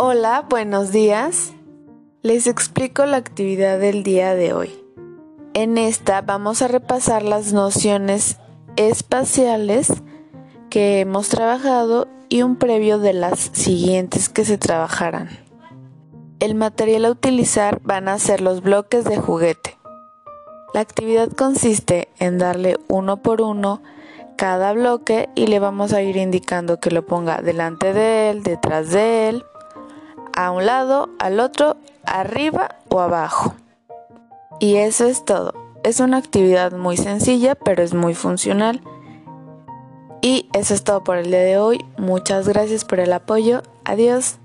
Hola, buenos días. Les explico la actividad del día de hoy. En esta vamos a repasar las nociones espaciales que hemos trabajado y un previo de las siguientes que se trabajarán. El material a utilizar van a ser los bloques de juguete. La actividad consiste en darle uno por uno cada bloque y le vamos a ir indicando que lo ponga delante de él, detrás de él, a un lado, al otro, arriba o abajo. Y eso es todo. Es una actividad muy sencilla, pero es muy funcional. Y eso es todo por el día de hoy. Muchas gracias por el apoyo. Adiós.